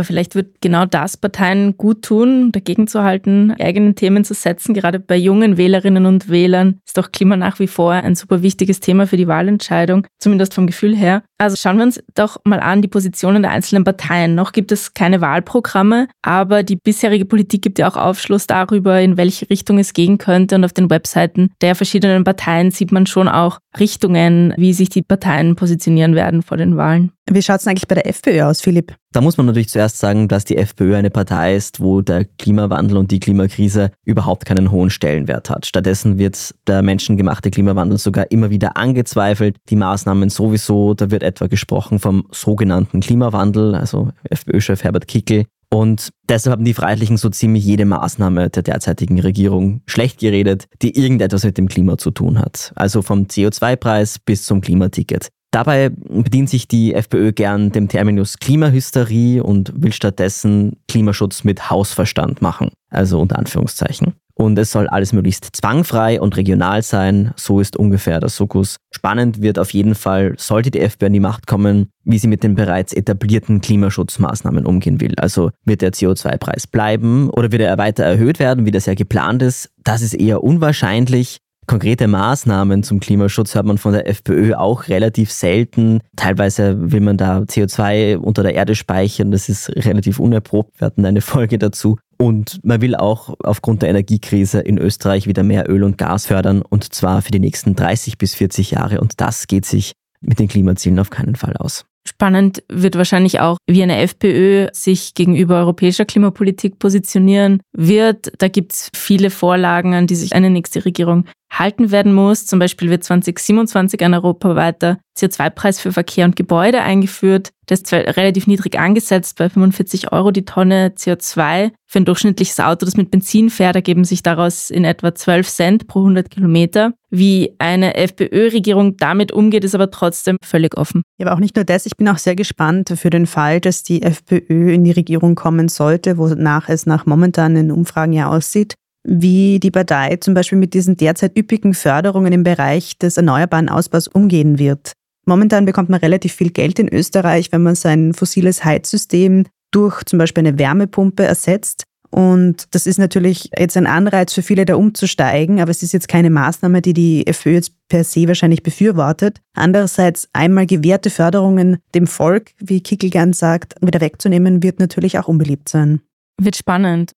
Aber vielleicht wird genau das Parteien gut tun, dagegen zu halten, eigene Themen zu setzen. Gerade bei jungen Wählerinnen und Wählern ist doch Klima nach wie vor ein super wichtiges Thema für die Wahlentscheidung, zumindest vom Gefühl her. Also schauen wir uns doch mal an die Positionen der einzelnen Parteien. Noch gibt es keine Wahlprogramme, aber die bisherige Politik gibt ja auch Aufschluss darüber, in welche Richtung es gehen könnte. Und auf den Webseiten der verschiedenen Parteien sieht man schon auch Richtungen, wie sich die Parteien positionieren werden vor den Wahlen. Wie schaut es eigentlich bei der FPÖ aus, Philipp? Da muss man natürlich zuerst sagen, dass die FPÖ eine Partei ist, wo der Klimawandel und die Klimakrise überhaupt keinen hohen Stellenwert hat. Stattdessen wird der menschengemachte Klimawandel sogar immer wieder angezweifelt. Die Maßnahmen sowieso, da wird etwa gesprochen vom sogenannten Klimawandel, also FPÖ-Chef Herbert Kickel. Und deshalb haben die Freiheitlichen so ziemlich jede Maßnahme der derzeitigen Regierung schlecht geredet, die irgendetwas mit dem Klima zu tun hat. Also vom CO2-Preis bis zum Klimaticket. Dabei bedient sich die FPÖ gern dem Terminus Klimahysterie und will stattdessen Klimaschutz mit Hausverstand machen, also unter Anführungszeichen. Und es soll alles möglichst zwangfrei und regional sein, so ist ungefähr der Sukkus. Spannend wird auf jeden Fall, sollte die FPÖ an die Macht kommen, wie sie mit den bereits etablierten Klimaschutzmaßnahmen umgehen will. Also wird der CO2-Preis bleiben oder wird er weiter erhöht werden, wie das ja geplant ist? Das ist eher unwahrscheinlich. Konkrete Maßnahmen zum Klimaschutz hört man von der FPÖ auch relativ selten. Teilweise will man da CO2 unter der Erde speichern. Das ist relativ unerprobt. Wir hatten eine Folge dazu. Und man will auch aufgrund der Energiekrise in Österreich wieder mehr Öl und Gas fördern. Und zwar für die nächsten 30 bis 40 Jahre. Und das geht sich mit den Klimazielen auf keinen Fall aus. Spannend wird wahrscheinlich auch, wie eine FPÖ sich gegenüber europäischer Klimapolitik positionieren wird. Da gibt es viele Vorlagen, an die sich eine nächste Regierung halten werden muss. Zum Beispiel wird 2027 ein europaweiter CO2-Preis für Verkehr und Gebäude eingeführt. Der ist relativ niedrig angesetzt, bei 45 Euro die Tonne CO2. Für ein durchschnittliches Auto, das mit Benzin fährt, ergeben sich daraus in etwa 12 Cent pro 100 Kilometer. Wie eine FPÖ-Regierung damit umgeht, ist aber trotzdem völlig offen. Ja, aber auch nicht nur das. Ich bin auch sehr gespannt für den Fall, dass die FPÖ in die Regierung kommen sollte, wonach es nach momentanen Umfragen ja aussieht wie die Partei zum Beispiel mit diesen derzeit üppigen Förderungen im Bereich des erneuerbaren Ausbaus umgehen wird. Momentan bekommt man relativ viel Geld in Österreich, wenn man sein fossiles Heizsystem durch zum Beispiel eine Wärmepumpe ersetzt. Und das ist natürlich jetzt ein Anreiz für viele, da umzusteigen, aber es ist jetzt keine Maßnahme, die die FÖ jetzt per se wahrscheinlich befürwortet. Andererseits einmal gewährte Förderungen dem Volk, wie Kickel gern sagt, wieder wegzunehmen, wird natürlich auch unbeliebt sein. Wird spannend.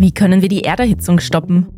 Wie können wir die Erderhitzung stoppen?